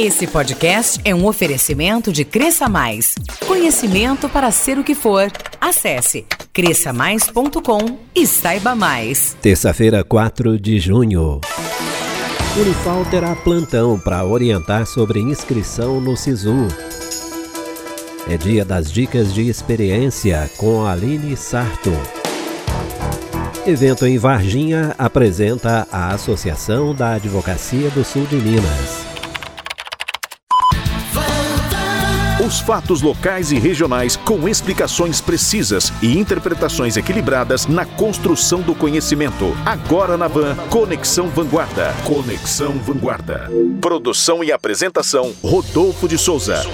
Esse podcast é um oferecimento de Cresça Mais. Conhecimento para ser o que for. Acesse cresçamais.com e saiba mais. Terça-feira, 4 de junho. Unifal terá plantão para orientar sobre inscrição no SISU. É dia das dicas de experiência com Aline Sarto. Evento em Varginha apresenta a Associação da Advocacia do Sul de Minas. Os fatos locais e regionais com explicações precisas e interpretações equilibradas na construção do conhecimento. Agora na Van, Conexão Vanguarda. Conexão Vanguarda. Produção e apresentação: Rodolfo de Souza.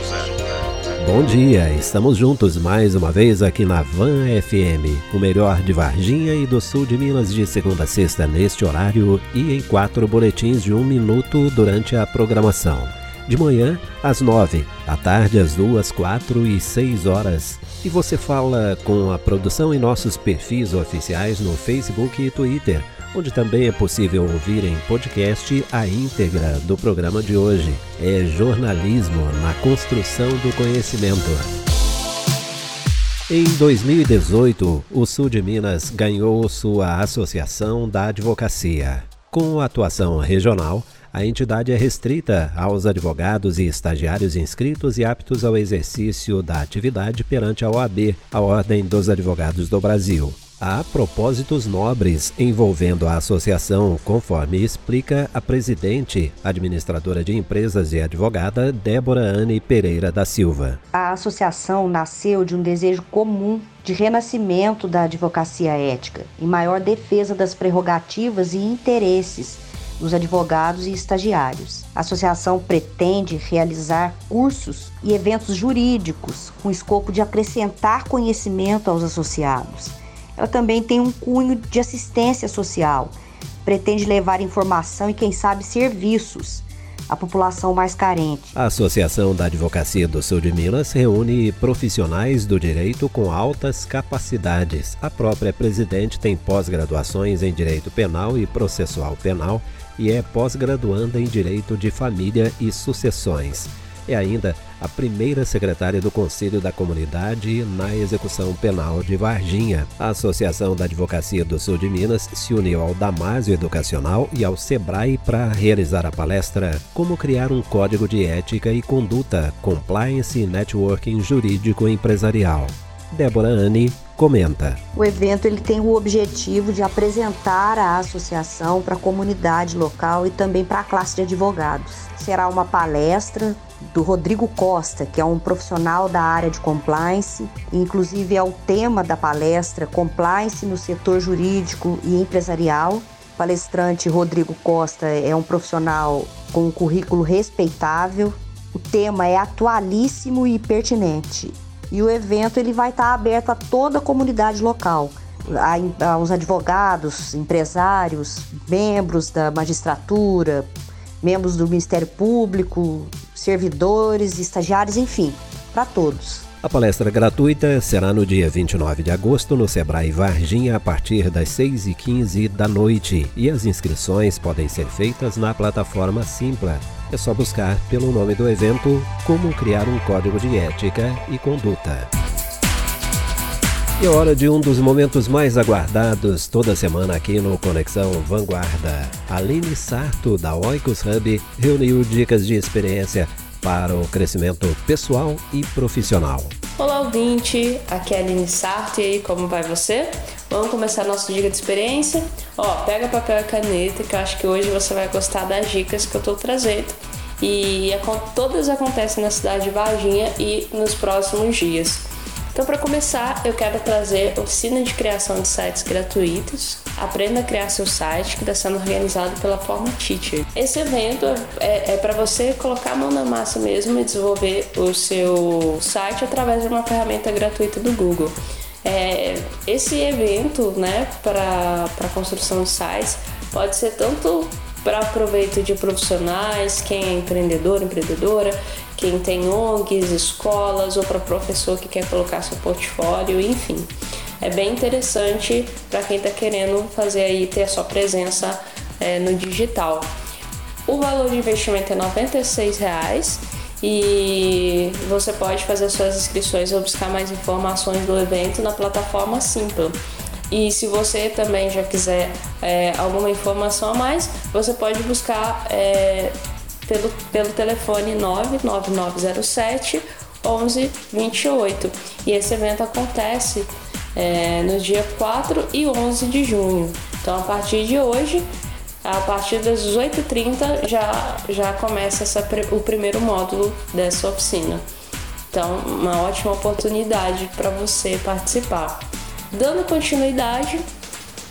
Bom dia, estamos juntos mais uma vez aqui na Van FM, o melhor de Varginha e do sul de Minas de segunda a sexta neste horário e em quatro boletins de um minuto durante a programação. De manhã às nove, à tarde às duas, quatro e seis horas. E você fala com a produção em nossos perfis oficiais no Facebook e Twitter onde também é possível ouvir em podcast a íntegra do programa de hoje. É jornalismo na construção do conhecimento. Em 2018, o Sul de Minas ganhou sua Associação da Advocacia. Com atuação regional, a entidade é restrita aos advogados e estagiários inscritos e aptos ao exercício da atividade perante a OAB, a Ordem dos Advogados do Brasil. Há propósitos nobres envolvendo a associação, conforme explica a presidente, administradora de empresas e advogada Débora Anne Pereira da Silva. A associação nasceu de um desejo comum de renascimento da advocacia ética, em maior defesa das prerrogativas e interesses dos advogados e estagiários. A associação pretende realizar cursos e eventos jurídicos com escopo de acrescentar conhecimento aos associados ela também tem um cunho de assistência social, pretende levar informação e, quem sabe, serviços à população mais carente. A Associação da Advocacia do Sul de Minas reúne profissionais do direito com altas capacidades. A própria presidente tem pós-graduações em Direito Penal e Processual Penal e é pós-graduanda em Direito de Família e Sucessões é ainda a primeira secretária do Conselho da Comunidade na execução penal de Varginha. A Associação da Advocacia do Sul de Minas se uniu ao Damásio Educacional e ao Sebrae para realizar a palestra Como criar um código de ética e conduta, compliance e networking jurídico empresarial. Débora Anne comenta. O evento ele tem o objetivo de apresentar a associação para a comunidade local e também para a classe de advogados. Será uma palestra do Rodrigo Costa, que é um profissional da área de compliance, inclusive é o tema da palestra Compliance no setor jurídico e empresarial. O palestrante Rodrigo Costa é um profissional com um currículo respeitável. O tema é atualíssimo e pertinente. E o evento ele vai estar aberto a toda a comunidade local, aos advogados, empresários, membros da magistratura, membros do Ministério Público, servidores, estagiários, enfim, para todos. A palestra gratuita será no dia 29 de agosto no Sebrae Varginha a partir das 6h15 da noite e as inscrições podem ser feitas na plataforma Simpla. É só buscar pelo nome do evento Como Criar um Código de Ética e Conduta. E é hora de um dos momentos mais aguardados toda semana aqui no Conexão Vanguarda. Aline Sarto, da Oikos Hub, reuniu dicas de experiência para o crescimento pessoal e profissional. Olá, ouvinte! Aqui é a Aline Sarto e aí, como vai você? Vamos começar a nossa dica de experiência? Ó, pega papel e caneta que eu acho que hoje você vai gostar das dicas que eu tô trazendo. E todas acontecem na cidade de Varginha e nos próximos dias. Então, para começar, eu quero trazer oficina de criação de sites gratuitos. Aprenda a criar seu site, que está sendo organizado pela Forma Teacher. Esse evento é, é para você colocar a mão na massa mesmo e desenvolver o seu site através de uma ferramenta gratuita do Google. É, esse evento, né, para construção de sites, pode ser tanto para proveito de profissionais, quem é empreendedor, empreendedora, quem tem ONGs, escolas ou para professor que quer colocar seu portfólio, enfim. É bem interessante para quem está querendo fazer aí ter a sua presença é, no digital. O valor de investimento é 96 reais e você pode fazer suas inscrições ou buscar mais informações do evento na plataforma Simpla. E se você também já quiser é, alguma informação a mais, você pode buscar é, pelo, pelo telefone 99907 1128. E esse evento acontece é, no dia 4 e 11 de junho. Então, a partir de hoje, a partir das 18h30 já, já começa essa, o primeiro módulo dessa oficina. Então, uma ótima oportunidade para você participar. Dando continuidade,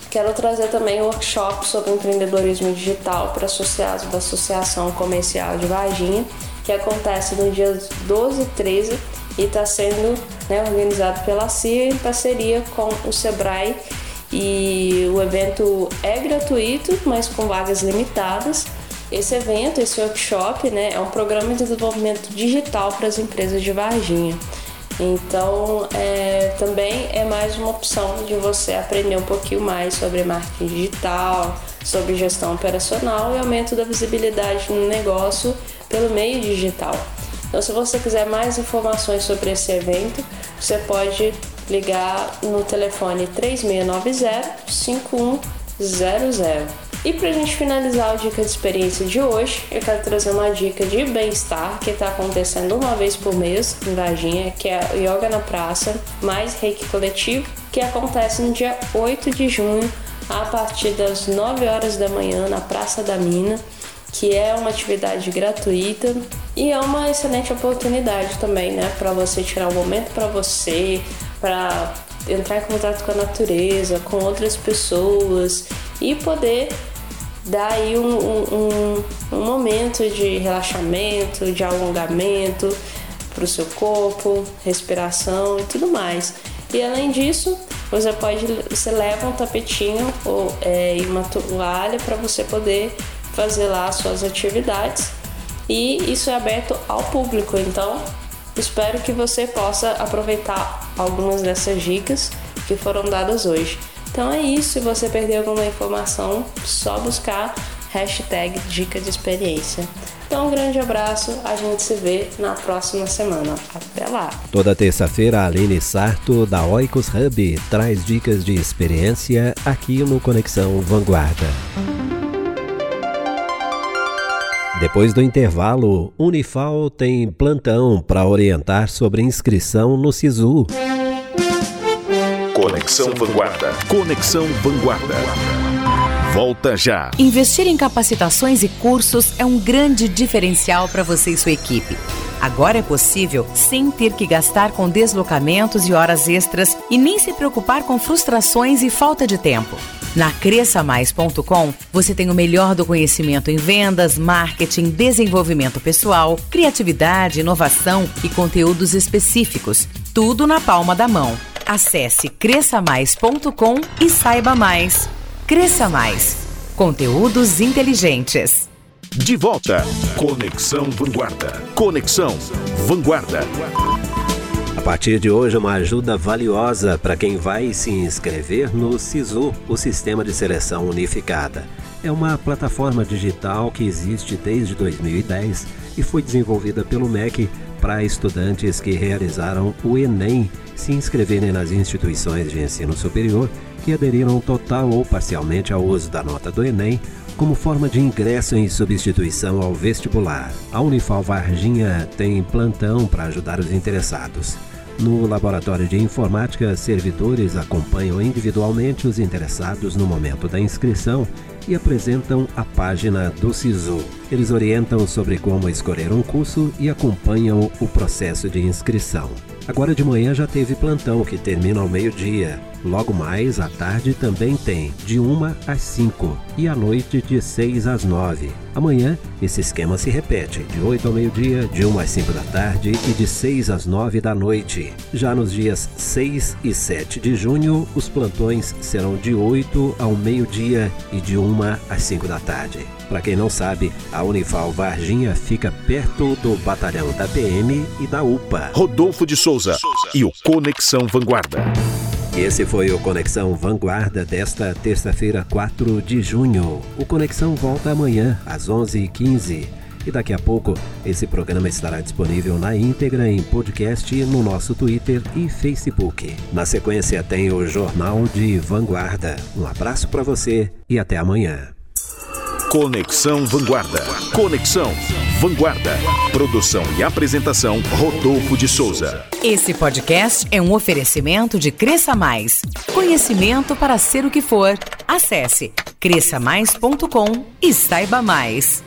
quero trazer também um workshop sobre empreendedorismo digital para associados da Associação Comercial de Varginha, que acontece no dia 12 e 13 e está sendo né, organizado pela CIA em parceria com o Sebrae e o evento é gratuito, mas com vagas limitadas. Esse evento, esse workshop, né, é um programa de desenvolvimento digital para as empresas de Varginha. Então, é, também é mais uma opção de você aprender um pouquinho mais sobre marketing digital, sobre gestão operacional e aumento da visibilidade no negócio pelo meio digital. Então, se você quiser mais informações sobre esse evento, você pode ligar no telefone 3690-5100. E para a gente finalizar o Dica de Experiência de hoje, eu quero trazer uma dica de bem-estar que está acontecendo uma vez por mês em Varginha, que é Yoga na Praça, mais Reiki Coletivo, que acontece no dia 8 de junho, a partir das 9 horas da manhã, na Praça da Mina, que é uma atividade gratuita e é uma excelente oportunidade também, né, para você tirar um momento para você, para entrar em contato com a natureza, com outras pessoas e poder dar aí um, um, um momento de relaxamento, de alongamento para o seu corpo, respiração e tudo mais. E além disso, você pode, você leva um tapetinho ou é, uma toalha para você poder fazer lá as suas atividades e isso é aberto ao público. Então Espero que você possa aproveitar algumas dessas dicas que foram dadas hoje. Então é isso, se você perdeu alguma informação, só buscar hashtag Dica de Experiência. Então um grande abraço, a gente se vê na próxima semana. Até lá! Toda terça-feira, a Aline Sarto, da Oikos Hub, traz dicas de experiência aqui no Conexão Vanguarda. Depois do intervalo, Unifal tem plantão para orientar sobre inscrição no SISU. Conexão Vanguarda. Conexão Vanguarda. Volta já. Investir em capacitações e cursos é um grande diferencial para você e sua equipe. Agora é possível sem ter que gastar com deslocamentos e horas extras e nem se preocupar com frustrações e falta de tempo. Na cresçamais.com, você tem o melhor do conhecimento em vendas, marketing, desenvolvimento pessoal, criatividade, inovação e conteúdos específicos. Tudo na palma da mão. Acesse cresçamais.com e saiba mais. Cresça Mais. Conteúdos inteligentes. De volta. Conexão Vanguarda. Conexão Vanguarda. A partir de hoje, uma ajuda valiosa para quem vai se inscrever no SISU, o Sistema de Seleção Unificada. É uma plataforma digital que existe desde 2010 e foi desenvolvida pelo MEC para estudantes que realizaram o Enem se inscreverem nas instituições de ensino superior que aderiram total ou parcialmente ao uso da nota do Enem como forma de ingresso em substituição ao vestibular. A Unifal Varginha tem plantão para ajudar os interessados. No laboratório de informática, servidores acompanham individualmente os interessados no momento da inscrição e apresentam a página do SISU. Eles orientam sobre como escolher um curso e acompanham o processo de inscrição. Agora de manhã já teve plantão que termina ao meio-dia. Logo mais à tarde também tem, de 1 às 5 e à noite de 6 às 9. Amanhã esse esquema se repete, de 8 ao meio-dia, de 1 às 5 da tarde e de 6 às 9 da noite. Já nos dias 6 e 7 de junho, os plantões serão de 8 ao meio-dia e de 1 às 5 da tarde. Para quem não sabe, a Unifal Varginha fica perto do batalhão da PM e da UPA. Rodolfo de Souza e o Conexão Vanguarda. Esse foi o Conexão Vanguarda desta terça-feira, 4 de junho. O Conexão volta amanhã, às 11h15. E daqui a pouco, esse programa estará disponível na íntegra em podcast no nosso Twitter e Facebook. Na sequência, tem o Jornal de Vanguarda. Um abraço para você e até amanhã. Conexão Vanguarda. Conexão Vanguarda. Produção e apresentação Rodolfo de Souza. Esse podcast é um oferecimento de Cresça Mais. Conhecimento para ser o que for. Acesse cresçamais.com e saiba mais.